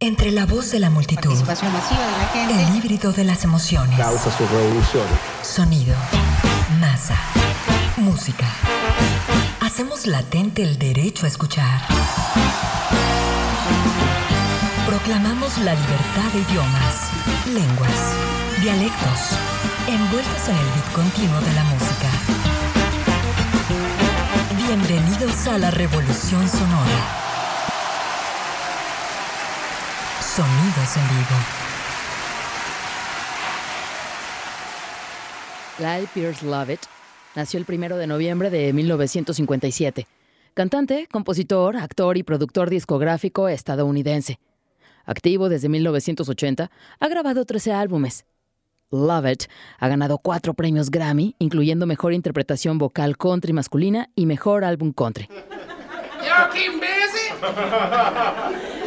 Entre la voz de la multitud, Participación masiva de la gente. el híbrido de las emociones, causa sus revoluciones. sonido, masa, música. Hacemos latente el derecho a escuchar. Proclamamos la libertad de idiomas, lenguas, dialectos, envueltos en el beat continuo de la música. Bienvenidos a la revolución sonora. Sonidos en vivo. Lyle Pierce Lovett nació el 1 de noviembre de 1957. Cantante, compositor, actor y productor discográfico estadounidense. Activo desde 1980, ha grabado 13 álbumes. Lovett ha ganado cuatro premios Grammy, incluyendo Mejor Interpretación Vocal Country Masculina y Mejor Álbum Country.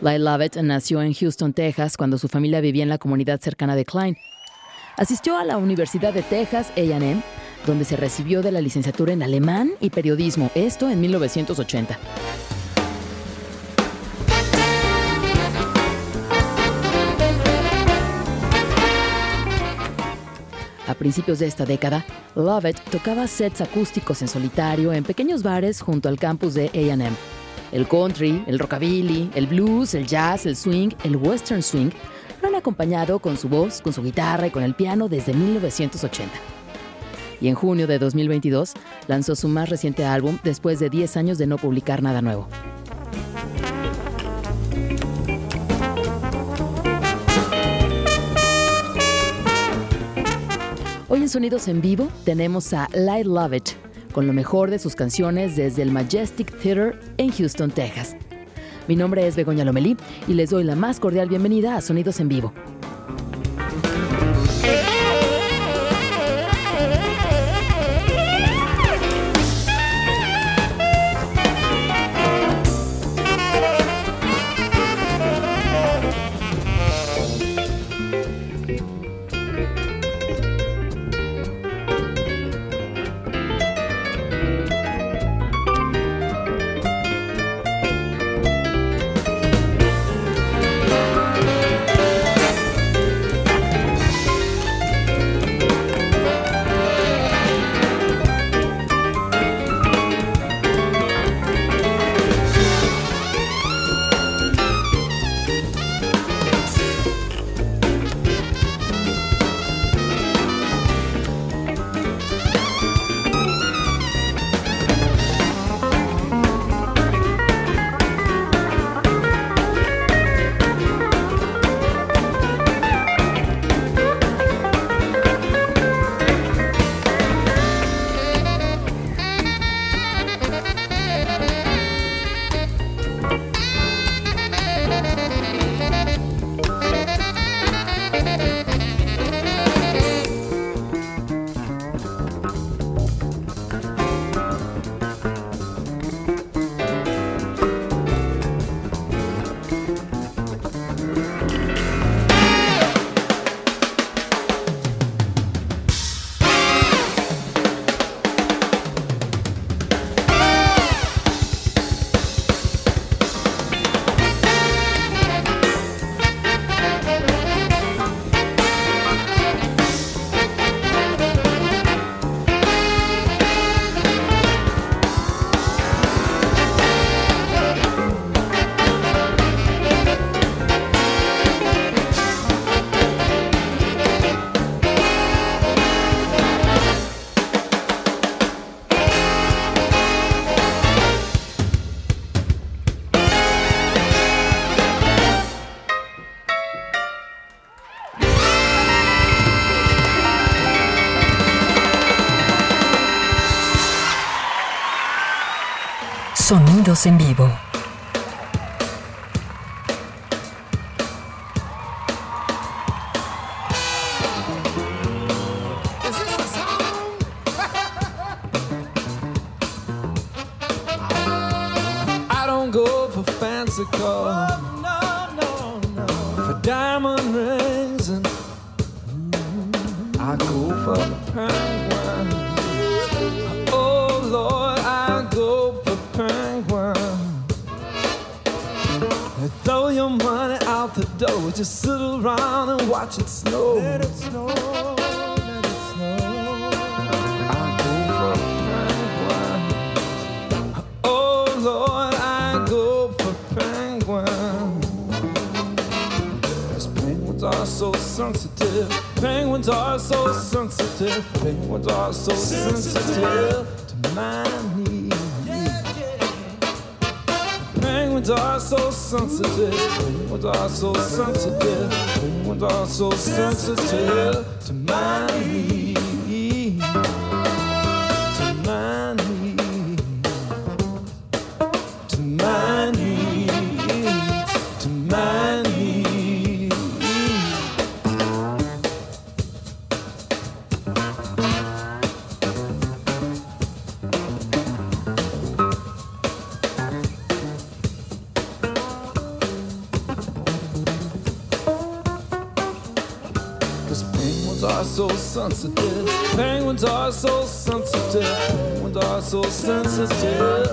Lyle Lovett nació en Houston, Texas, cuando su familia vivía en la comunidad cercana de Klein. Asistió a la Universidad de Texas AM, donde se recibió de la licenciatura en alemán y periodismo, esto en 1980. A principios de esta década, Lovett tocaba sets acústicos en solitario en pequeños bares junto al campus de AM. El country, el rockabilly, el blues, el jazz, el swing, el western swing lo han acompañado con su voz, con su guitarra y con el piano desde 1980. Y en junio de 2022 lanzó su más reciente álbum después de 10 años de no publicar nada nuevo. En Sonidos en Vivo tenemos a Lyle Lovett con lo mejor de sus canciones desde el Majestic Theater en Houston, Texas. Mi nombre es Begoña Lomelí y les doy la más cordial bienvenida a Sonidos en Vivo. En vivo. dull. we just sit around and watch it snow. Let it snow. Let it snow. I go for penguins. Oh Lord, I go for penguins are so sensitive. Penguins are so sensitive. Penguins are so sensitive to my needs. Penguins are so sensitive. Humans are so sensitive. Humans are so sensitive to my needs. sensitive. Penguins are so sensitive. Penguins are so sensitive.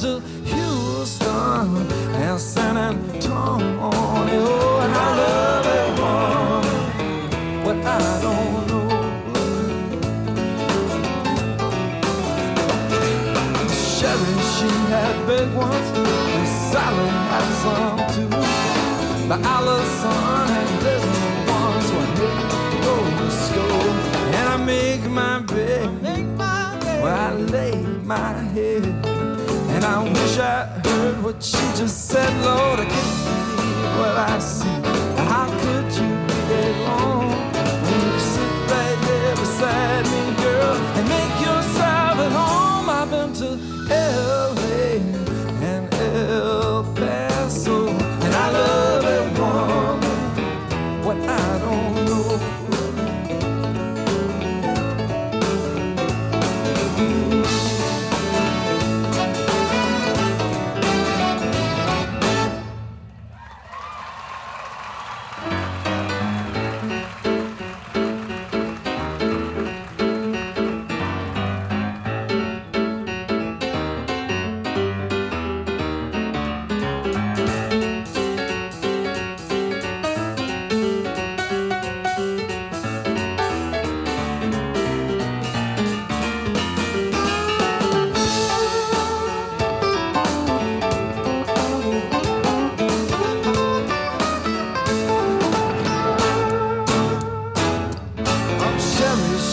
to but she just said, Lord, I can't believe what I said.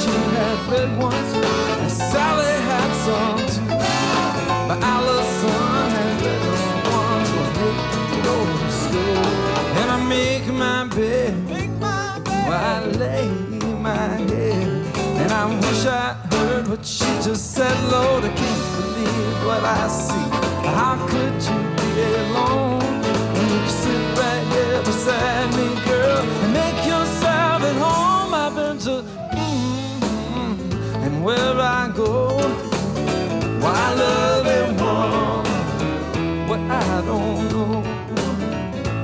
she had heard once that Sally had some too. But Allison had little ones will make go to school. And I make my bed while I lay my head. And I wish I heard what she just said, Lord, I can't believe what I see. How could you? Where I go, why love woman, what I don't know,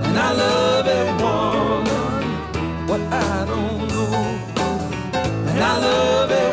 and I love woman, what I don't know. And I love a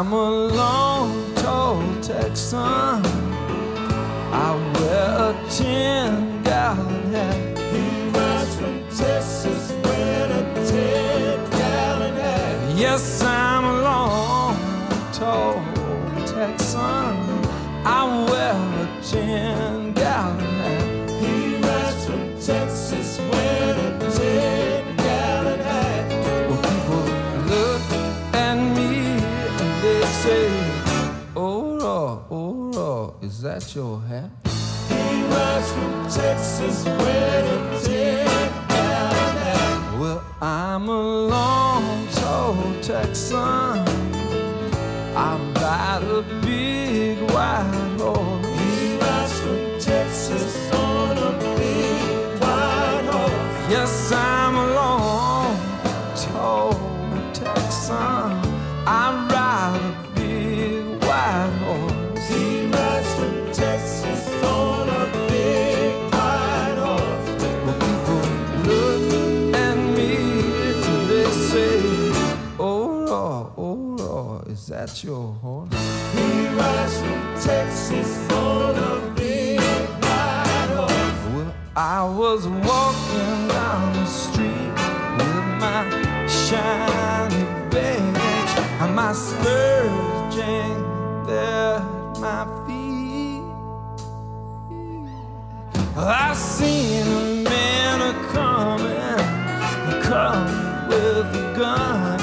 I'm a long, tall Texan. I wear a ten gallon hat. He rides from Texas wearing a ten gallon hat. Yes, I'm a long, tall Texan. I wear a ten gallon hat. That your hat? He rides from Texas ten gallon hat. Well, I'm a long, tall Texan. Your horse? He rides from Texas on a big white horse. Well, I was walking down the street with my shiny badge and my spurs jammed there at my feet. I seen a man a coming, a coming with a gun,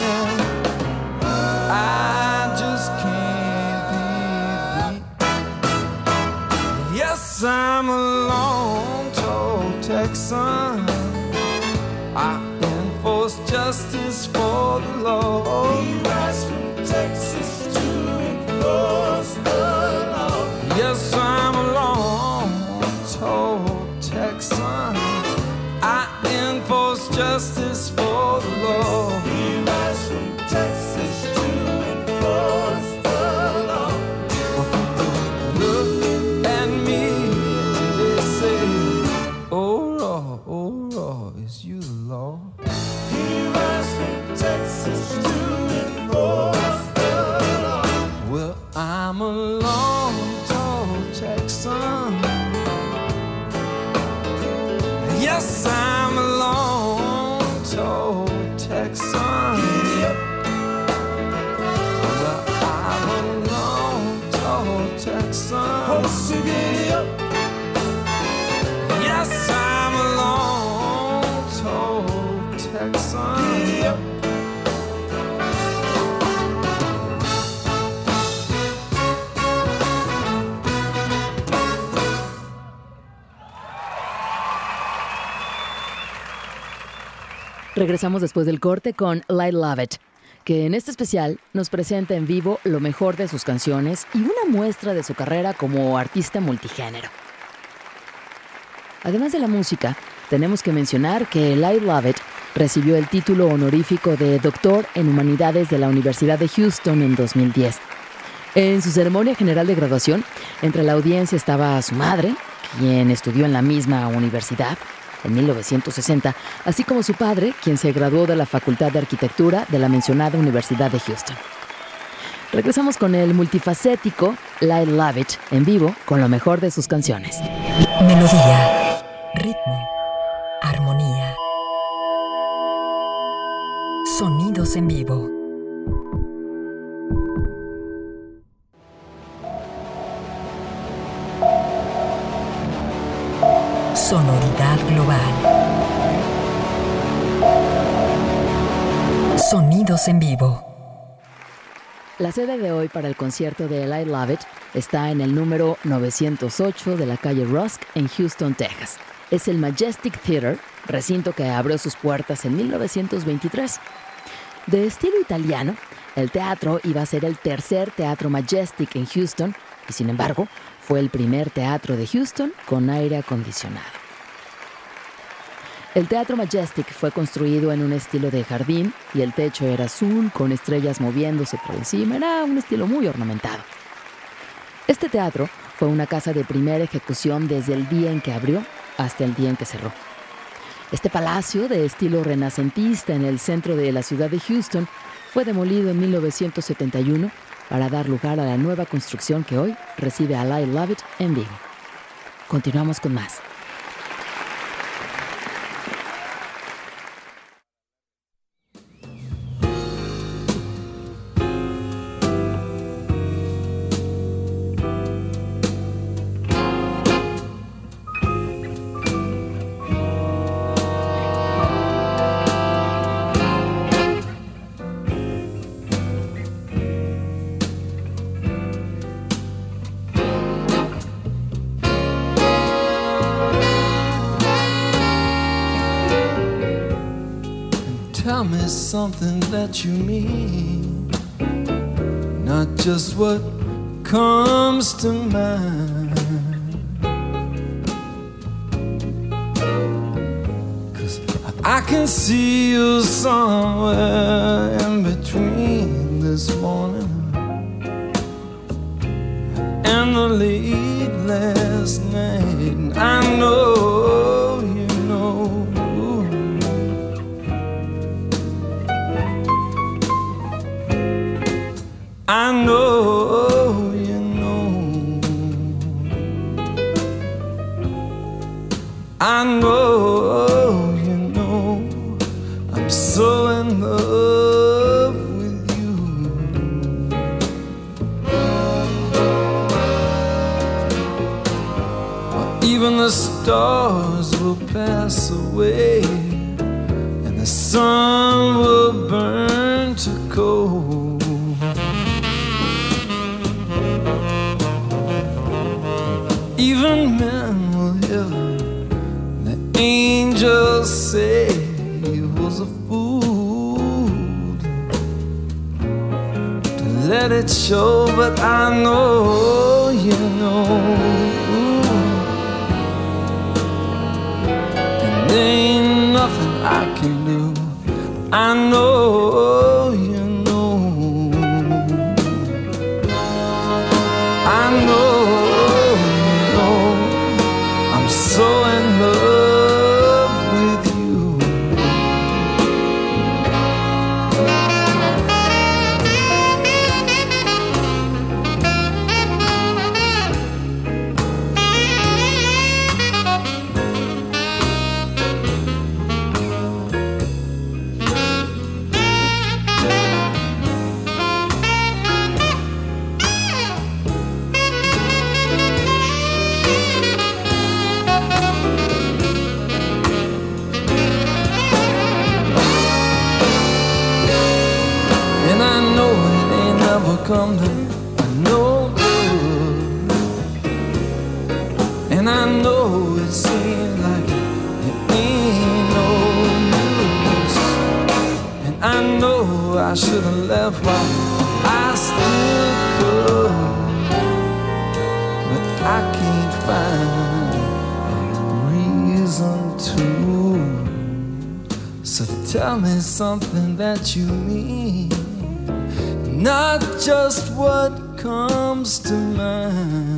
Yes, I'm a long, tall Texan. I enforce justice for the law. He rides from Texas to enforce the law. Yes, I'm a long, tall Regresamos después del corte con Light Love It, que en este especial nos presenta en vivo lo mejor de sus canciones y una muestra de su carrera como artista multigénero. Además de la música, tenemos que mencionar que Light Love It recibió el título honorífico de Doctor en Humanidades de la Universidad de Houston en 2010. En su ceremonia general de graduación, entre la audiencia estaba su madre, quien estudió en la misma universidad en 1960, así como su padre, quien se graduó de la Facultad de Arquitectura de la mencionada Universidad de Houston. Regresamos con el multifacético Love It en vivo con lo mejor de sus canciones. Melodía. ritmo, armonía. Sonidos en vivo. Sonoridad global. Sonidos en vivo. La sede de hoy para el concierto de I Love It está en el número 908 de la calle Rusk en Houston, Texas. Es el Majestic Theater, recinto que abrió sus puertas en 1923. De estilo italiano, el teatro iba a ser el tercer teatro Majestic en Houston y sin embargo fue el primer teatro de Houston con aire acondicionado. El Teatro Majestic fue construido en un estilo de jardín y el techo era azul con estrellas moviéndose por encima. Era un estilo muy ornamentado. Este teatro fue una casa de primera ejecución desde el día en que abrió hasta el día en que cerró. Este palacio de estilo renacentista en el centro de la ciudad de Houston fue demolido en 1971 para dar lugar a la nueva construcción que hoy recibe a I Love It en vivo. Continuamos con más. Me something that you mean, not just what comes to mind. Cause I can see you somewhere in between this morning and the late last night. I know let it show, but I know you know. And ain't nothing I can do. I know tell me something that you mean, not just what comes to mind.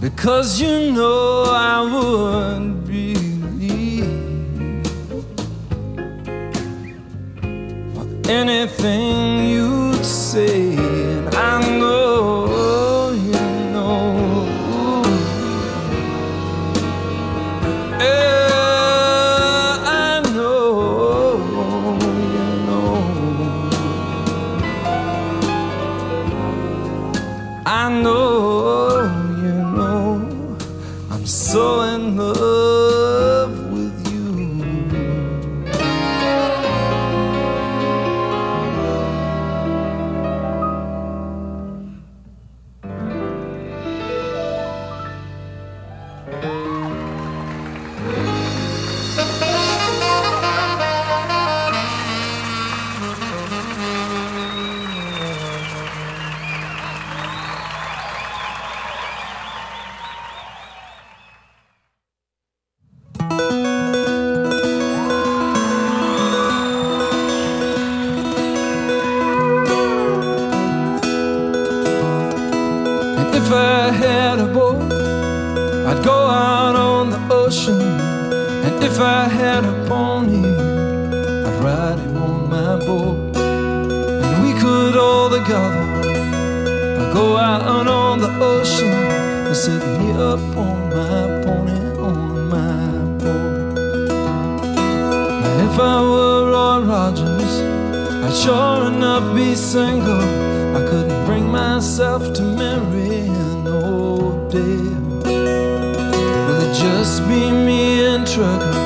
Because you know I wouldn't believe anything you'd say, I'd sure enough be single. I couldn't bring myself to marry an old dame. Will it just be me and Trucker?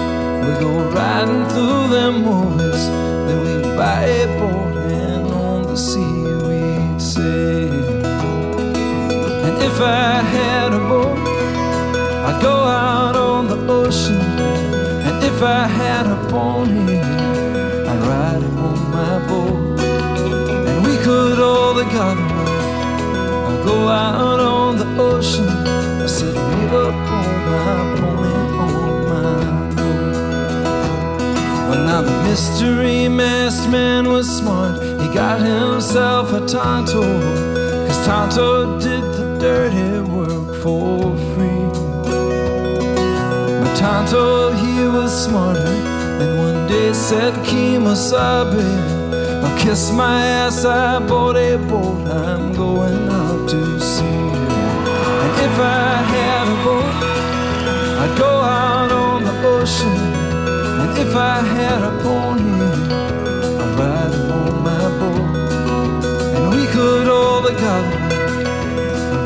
We go riding through them movies, then we buy a boat and on the sea we'd sail. And if I had a boat, I'd go out on the ocean. And if I had a pony, could all I'd go out on the ocean. I up on my pony on my boat. But now the mystery masked man was smart. He got himself a Tonto. Cause Tonto did the dirty work for free. But Tonto, he was smarter. And one day said, Kemosabe, kiss my ass, I bought a boat. I'm going out to sea. And if I had a boat, I'd go out on the ocean. And if I had a pony, I'd ride him on my boat. And we could all together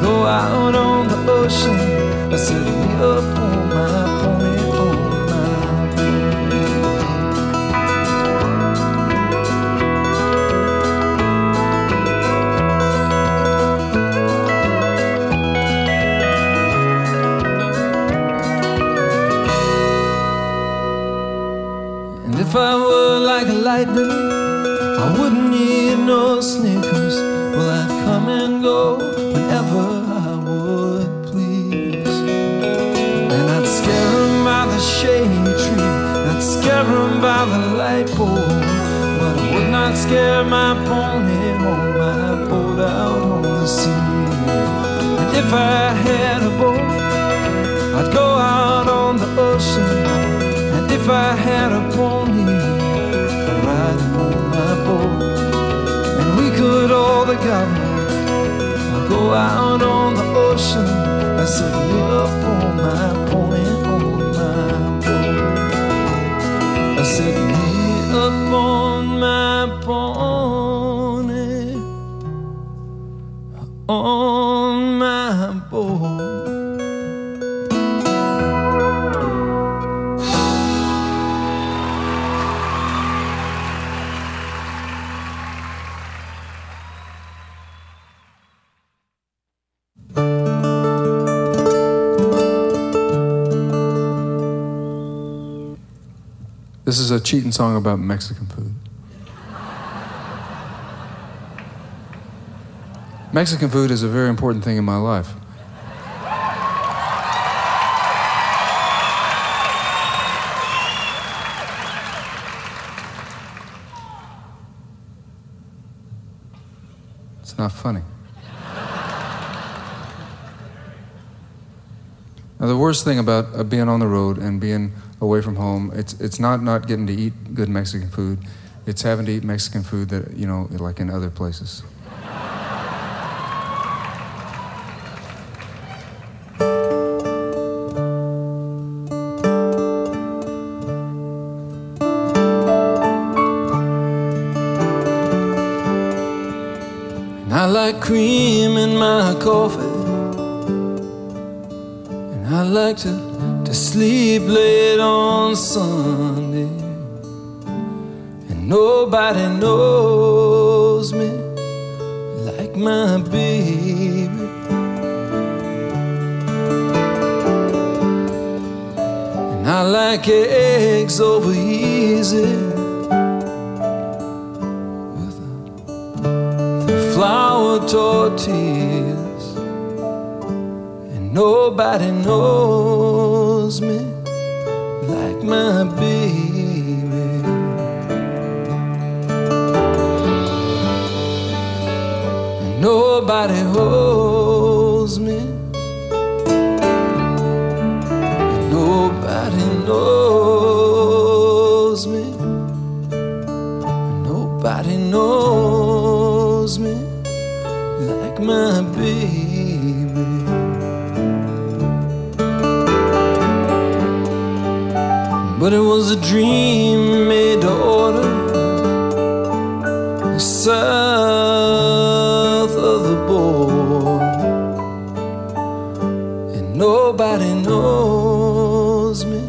go out on the ocean. I set me up on my if I were like lightning, I wouldn't need no sneakers. Well, I'd come and go whenever I would please. And I'd scare scare 'em by the shade tree, I'd scare by the light pole. But I would not scare my pony on my boat out on the sea. And if I out on the ocean. I me up on my This is a cheating song about Mexican food. Mexican food is a very important thing in my life. It's not funny. Now, the worst thing about uh, being on the road and being away from home, it's, it's not not getting to eat good Mexican food. It's having to eat Mexican food that, you know, like in other places. South of the border, and nobody knows me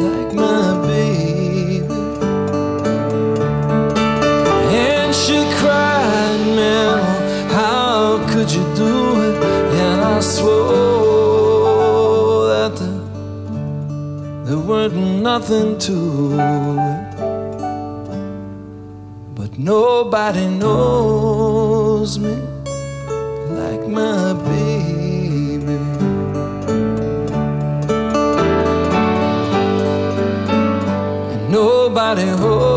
like my baby. And she cried, man, how could you do it? And I swore that there, there weren't nothing to nobody knows me like my baby. And nobody holds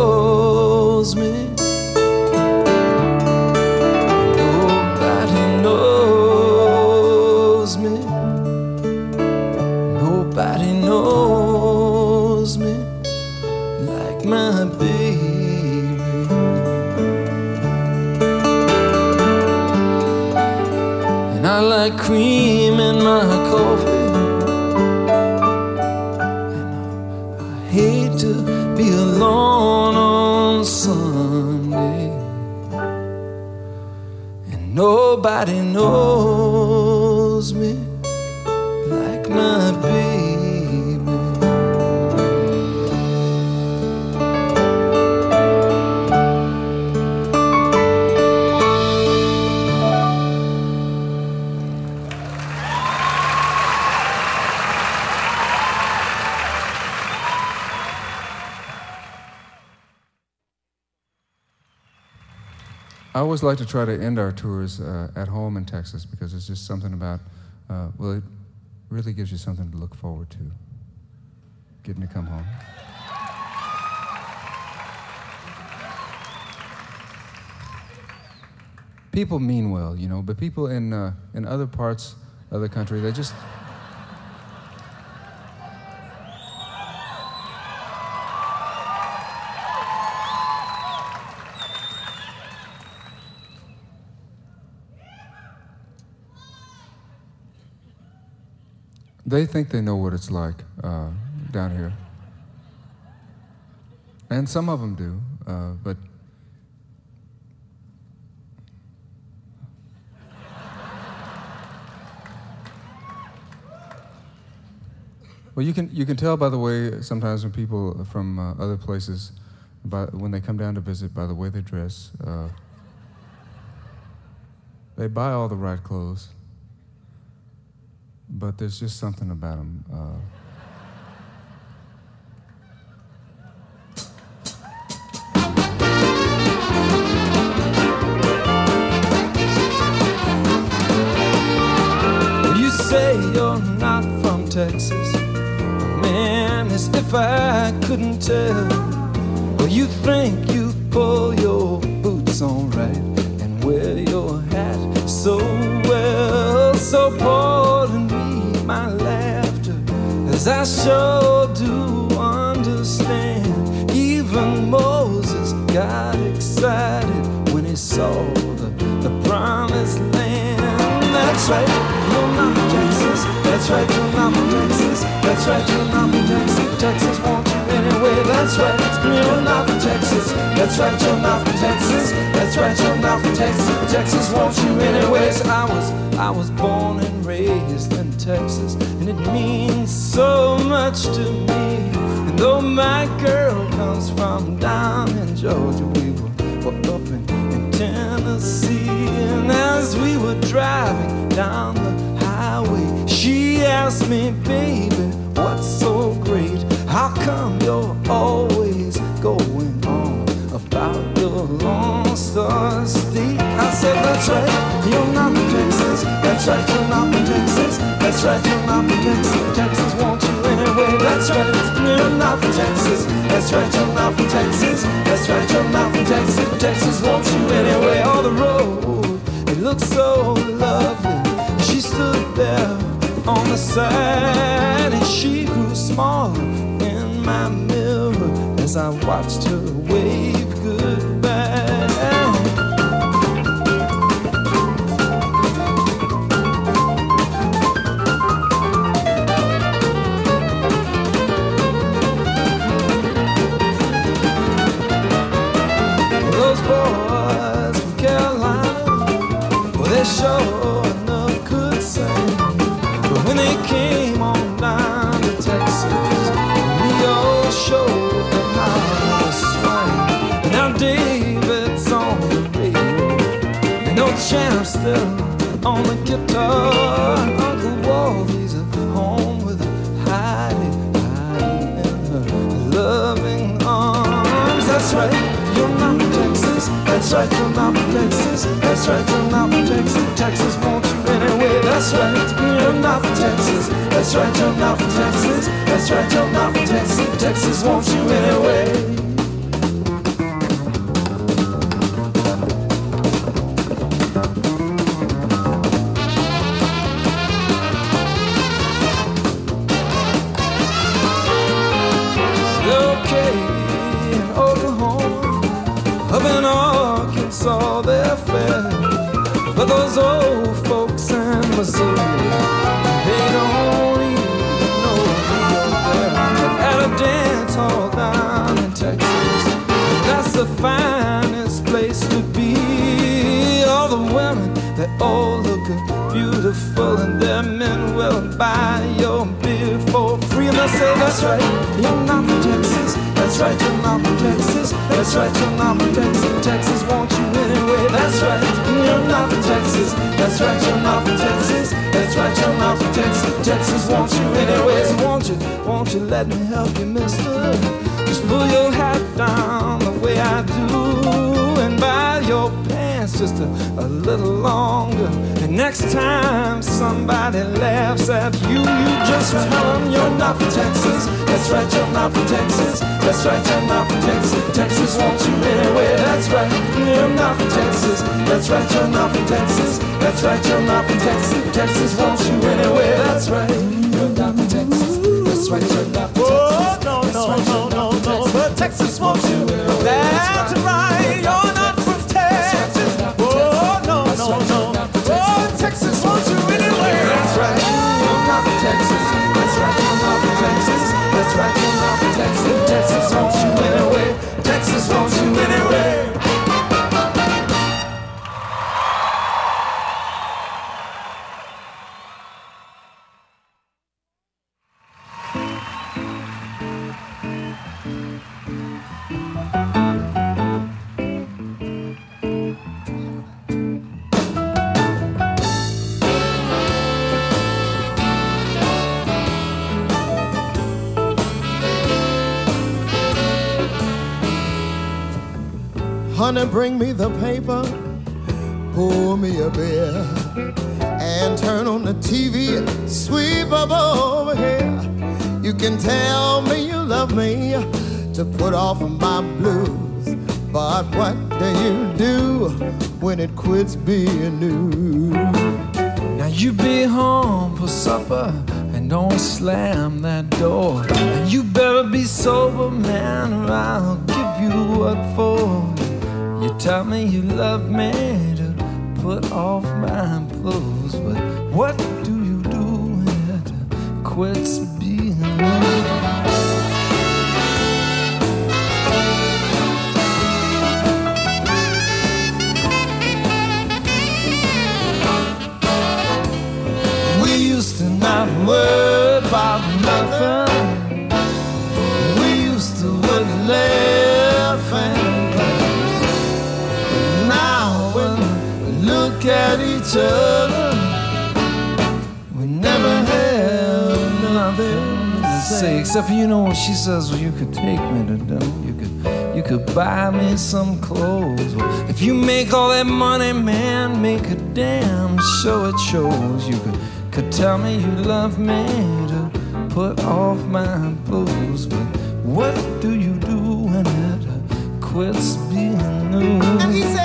I always like to try to end our tours uh, at home in Texas because it's just something about, uh, well, it really gives you something to look forward to, getting to come home. People mean well, you know, but people in, uh, in other parts of the country, they just, they think they know what it's like uh, down here. And some of them do, uh, but well, you can you can tell by the way sometimes when people from uh, other places, by, when they come down to visit, by the way they dress, uh, they buy all the right clothes, but there's just something about him. Uh, You say you're not from Texas. Man, as if I couldn't tell. Well, you think you pull your boots on right and wear your hat so well. So me my laughter, as I sure do understand. Even Moses got excited when he saw the, the promised land. That's right, from Texas. That's right, you're not from Texas. That's right, you're not from Texas. Texas wants you anyway. That's right, from Texas. That's right, you're not from Texas. That's right, you're Texas. Texas wants you anyway. So I was, I was born and raised in Texas, and it means so much to me. And though my girl comes from down in Georgia, we were, were up in, in Tennessee. And as we were driving down the highway, she asked me, baby, what's so great? How come you're always going lone star state? I said, that's right, you're not from Texas. That's right, you're not from Texas. That's right, you're not from Texas. Texas wants you anyway. That's right, you're not from Texas. That's right, you're not from Texas. That's right, you're not from Texas. Texas wants you anyway. On the road, it looks so lovely. She stood there on the side and she grew small in my mirror as I watched her wave That's right, you're not from Texas. That's right, you're not from Texas. That's right, you're not from Texas. Won't you win it away? That's right, you're not for Texas wants you anyway. Beautiful, and their men will buy your beer for free. And they say, That's right, you're not from Texas. That's right, you're not from Texas. That's right, you're not from Texas. Texas wants you anyway. That's right, you're not from Texas. That's right, you're not from Texas. That's right, you're not from Texas. Texas wants you anyway. So won't you, won't you let me help you, mister? Just pull your hat down the way I do pants just a, a little longer. And next time somebody laughs at you, you just tell them you're not from Texas. That's right, you're not from Texas. That's right, you're not from Texas. Texas wants you anyway. That's right, you're not from Texas. That's right, you're not from Texas. That's right, you're not from Texas. Texas wants you anyway. That's right, you're not from Texas. That's right, you're not from Texas. Oh, no, no, no, no, no, but Texas wants you. That's right, not bring me the paper, pour me a beer, and turn on the TV sweep up over here. You can tell me you love me to put off my blues, but what do you do when it quits being new? Now you be home for supper and don't slam that door. You better be sober, man, or I'll give you what for. Tell me you love me to put off my blues, but what do you do when it quits being other, we never have nothing to say. Except for you know she says, "Well, you could take me to dinner. You could, you could buy me some clothes. Well, if you make all that money, man, make a damn show it shows. You could, could tell me you love me to put off my blues, but what do you do when it quits being new?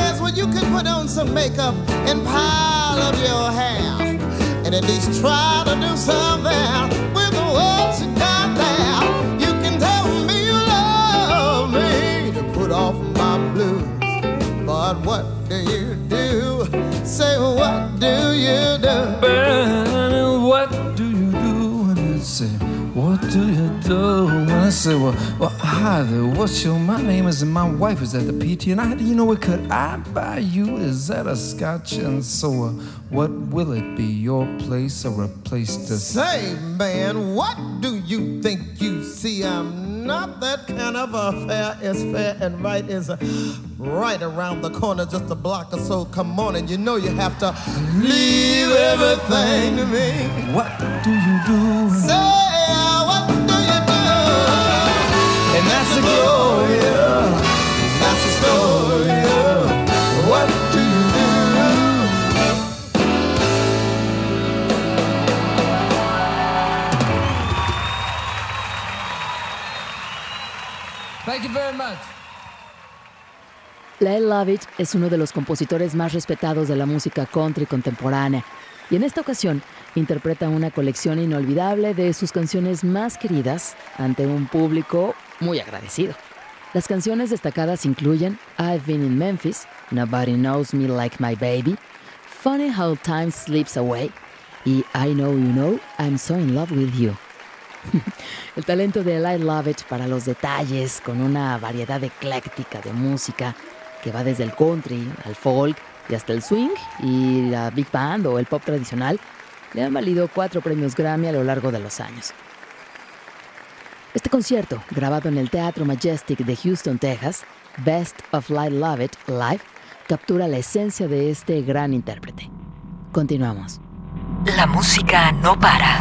You could put on some makeup and pile up your hair. And at least try to do something with the words you got there. You can tell me you love me to put off my blues. But what do you do? Say, what do you do? Burn, what do you do when I say, what do you do when I say, well, well, hi there, what's your, my name is, and my wife is at the PT, and I, you know what, could I buy you, is that a scotch and so, uh, what will it be, your place or a place to Say, man, what do you think you see? I'm not that kind of a fair is fair and right is right around the corner, just a block or so. Come on, and you know you have to leave everything to me. What do you do? Say, that's the glory. That's the story. What do you do? Thank you very much. Lyle Lovett es uno de los compositores más respetados de la música country contemporánea y en esta ocasión interpreta una colección inolvidable de sus canciones más queridas ante un público muy agradecido. Las canciones destacadas incluyen I've Been in Memphis, Nobody Knows Me Like My Baby, Funny How Time Slips Away y I Know You Know I'm So in Love with You. El talento de Lyle Lovett para los detalles, con una variedad ecléctica de música que va desde el country al folk y hasta el swing y la big band o el pop tradicional, le han valido cuatro premios Grammy a lo largo de los años. Este concierto, grabado en el Teatro Majestic de Houston, Texas, Best of Lyle Lovett Live, captura la esencia de este gran intérprete. Continuamos. La música no para.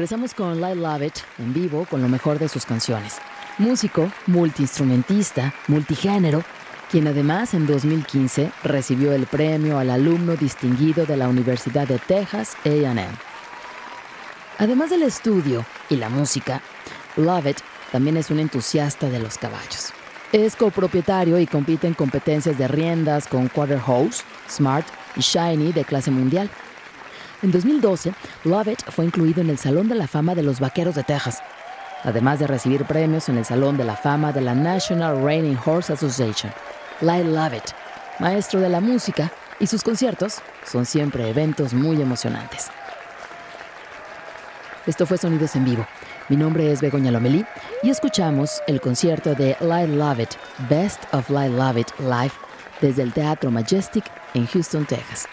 Regresamos con Lyle Lovett en vivo con lo mejor de sus canciones. Músico, multiinstrumentista, multigénero, quien además en 2015 recibió el premio al alumno distinguido de la Universidad de Texas AM. Además del estudio y la música, Lovett también es un entusiasta de los caballos. Es copropietario y compite en competencias de riendas con Quarter Horse, Smart y Shiny de clase mundial. En 2012, Lovett fue incluido en el Salón de la Fama de los Vaqueros de Texas, además de recibir premios en el Salón de la Fama de la National Reining Horse Association. Lyle Lovett, maestro de la música, y sus conciertos son siempre eventos muy emocionantes. Esto fue Sonidos en Vivo. Mi nombre es Begoña Lomelí y escuchamos el concierto de Lyle Lovett, Best of Lyle Lovett Live, desde el Teatro Majestic en Houston, Texas.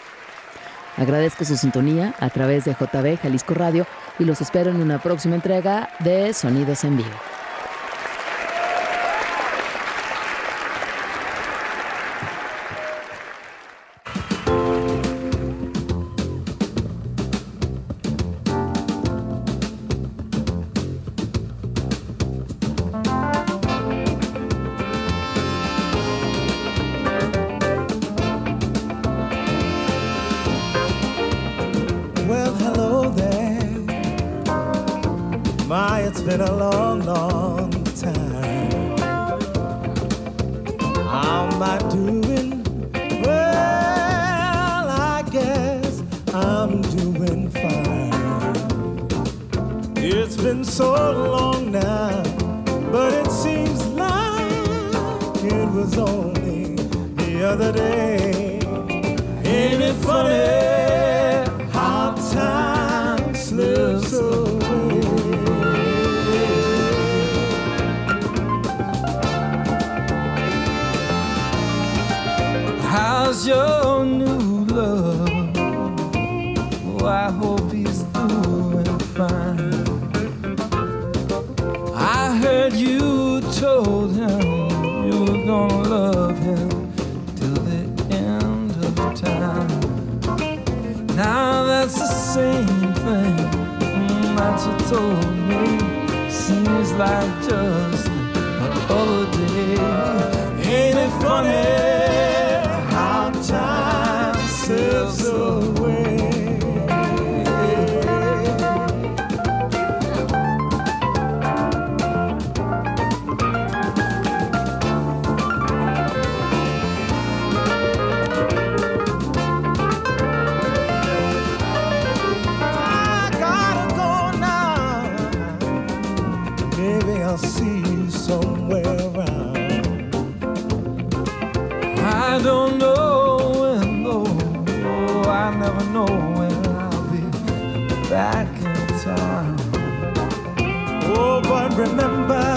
Agradezco su sintonía a través de JB Jalisco Radio y los espero en una próxima entrega de Sonidos en Vivo. Been a long, long time. How am I doing? Well, I guess I'm doing fine. It's been so long now, but it seems like it was only the other day. Ain't it funny your new love? Oh, I hope he's doing fine. I heard you told him you were gonna love him till the end of time. Now that's the same thing that you told me. Seems like just the other day. Ain't it funny I'll see you somewhere around. I don't know when, though. I never know when I'll be back in time. Oh, but remember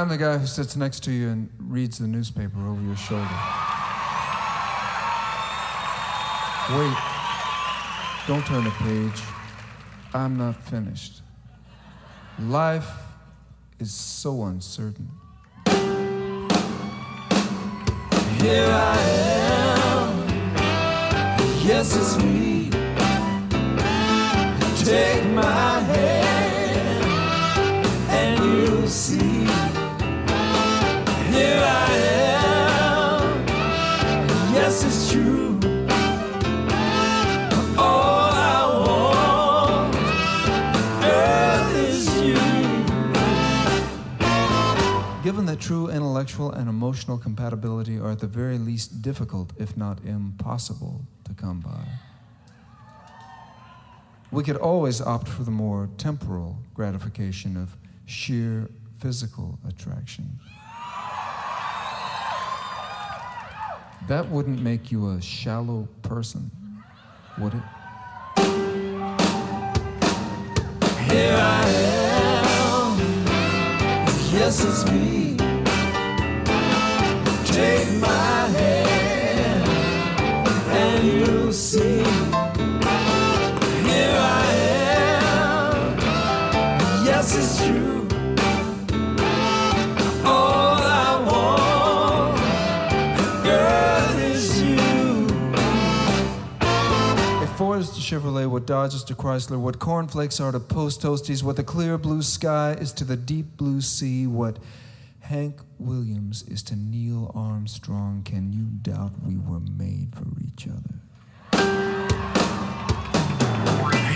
I'm the guy who sits next to you and reads the newspaper over your shoulder. Wait. Don't turn a page. I'm not finished. Life is so uncertain. Here I am. Yes, it's me. Take my hand, and you'll see. Yes, it's true. Given that true intellectual and emotional compatibility are at the very least difficult, if not impossible, to come by, we could always opt for the more temporal gratification of sheer physical attraction. That wouldn't make you a shallow person, would it? Here I am. Yes, it's me. Chevrolet, what Dodge to Chrysler, what cornflakes are to post toasties, what the clear blue sky is to the deep blue sea, what Hank Williams is to Neil Armstrong, can you doubt we were made for each other?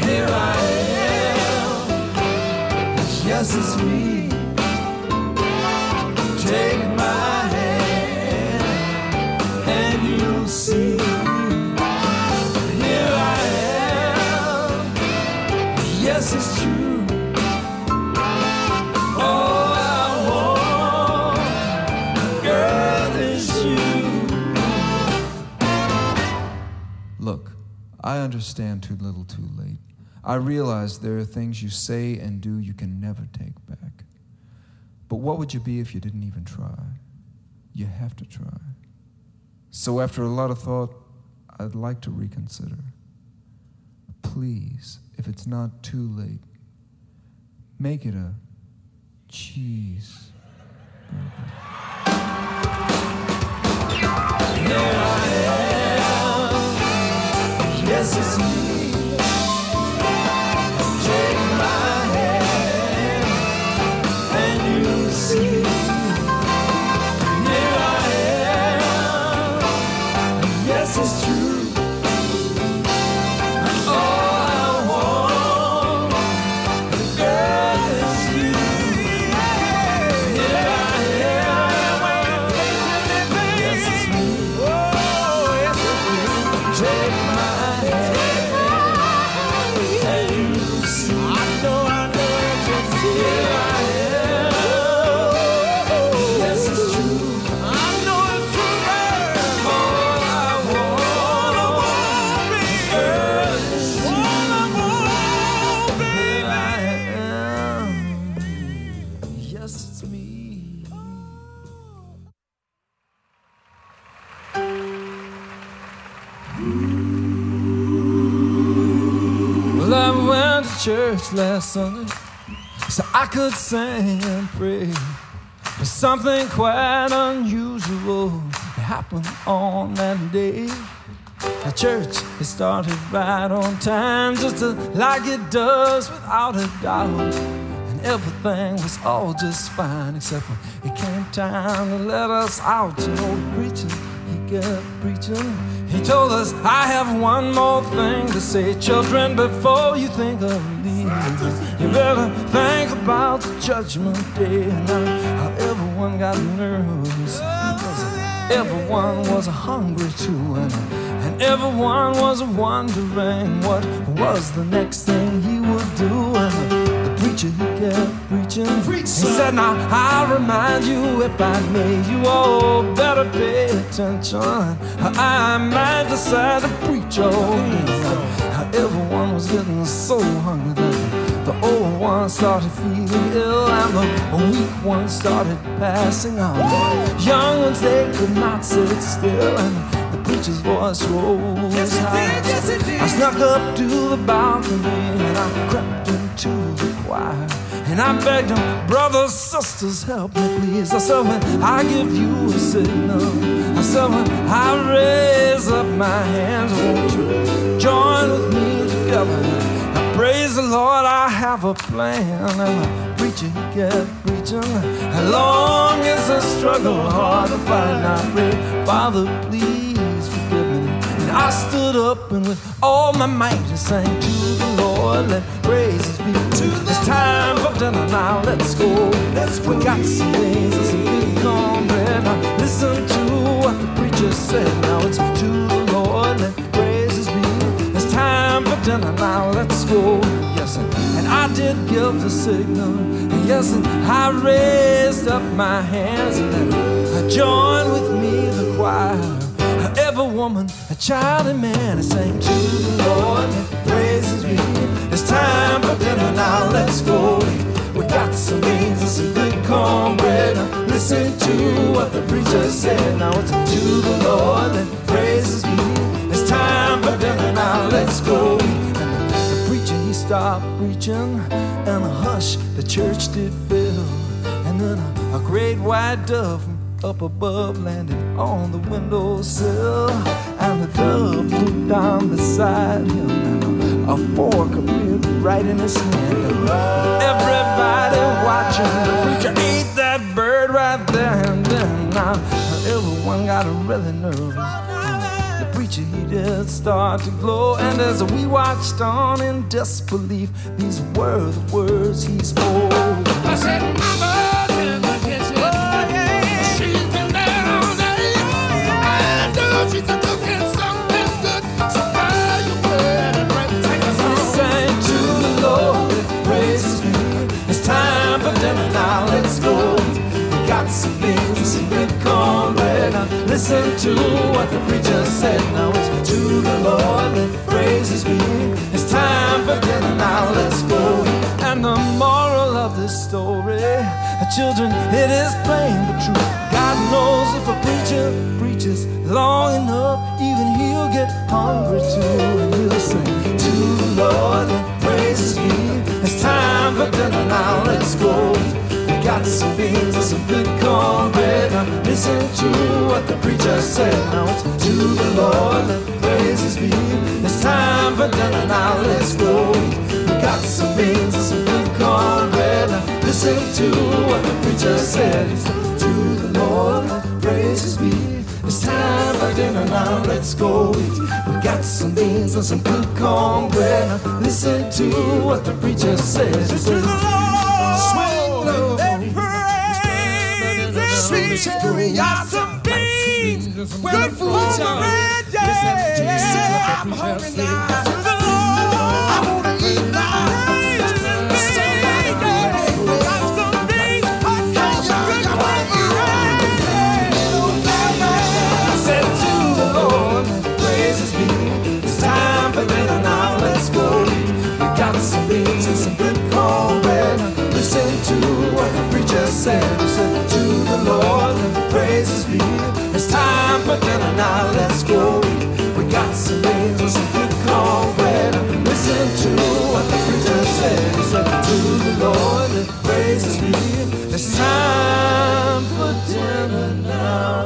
Here I am. Yes, it's me. Take my hand, and you'll see. I understand too little too late. I realize there are things you say and do you can never take back. But what would you be if you didn't even try? You have to try. So, after a lot of thought, I'd like to reconsider. Please, if it's not too late, make it a cheese. There I am. Yes, it's me. Church last Sunday so I could sing and pray. But something quite unusual happened on that day. The church it started right on time, just like it does without a doubt. And everything was all just fine, except when it came time to let us out. You know, preacher, he kept preaching. He told us, I have one more thing to say, children, before you think of leaving. You better think about the judgment day and how everyone got nervous. Everyone was hungry too, and, and everyone was wondering what was the next thing he would do. And preacher he kept preaching. He said, Now I'll remind you if I may, you all better pay attention. I might decide to preach all day. Everyone was getting so hungry that the old one started feeling ill, and the weak ones started passing on. Young ones, they could not sit still, and the preacher's voice rose yes, high. Did, yes. I snuck up to the balcony, and I crept into the choir. And I begged them, brothers, sisters, help me please. I said, when I give you a signal, I said, when I raise up my hands, won't you join with me together? I praise the Lord, I have a plan. And the preacher kept preaching. As long as I struggle hard to find out, pray, Father, please forgive me. And I stood up and with all my might I sang to the Lord, let praises be It's time for dinner now, let's go. Let's go. We got some things and some big. Now listen to what the preacher said. Now it's to the Lord, let time for dinner now, let's go. Yes, and I did give the signal. And yes, and I raised up my hands and then I joined with me the choir. Every woman, a child, and man is saying to the Lord, that praises Listen to what the preacher said. Now it's to the Lord and praises me It's time for dinner now, let's go. And the preacher he stopped preaching, and a hush the church did fill. And then a, a great white dove up above landed on the windowsill, and the dove flew down beside him, and a, a fork appeared right in his hand. Everybody watching the preacher ate bird right there and then. Now everyone got a really nervous The preacher, he did start to glow. And as we watched on in disbelief, these were the words he spoke. I said, listen to what the preacher said. Now it's to the Lord that praises me. It's time for dinner. Now let's go. And the moral of this story, uh, children, it is plain but true. God knows if a preacher preaches long enough, even he'll get hungry too. And he'll sing to the Lord that praises me. It's time for dinner. Now let's go got some beans and some good cornbread. Now listen to what the preacher said. Now it's to the Lord let praises be. It's time for dinner. Now let's go. We got some beans and some good cornbread. Now listen to what the preacher said. It's to the Lord let praises be. It's time for dinner. Now let's go. eat. We got some beans and some good cornbread. Now listen to what the preacher says. It's to the Lord. Sweet cherry, got some beans, good food, yeah. I'm hungry now. To the Lord, I wanna eat now. Listen to what the preacher said. for dinner now. Let's go. We got some beans and some good cornbread. Listen to what the preacher said. He said to the Lord praise praises me. It's time for dinner now.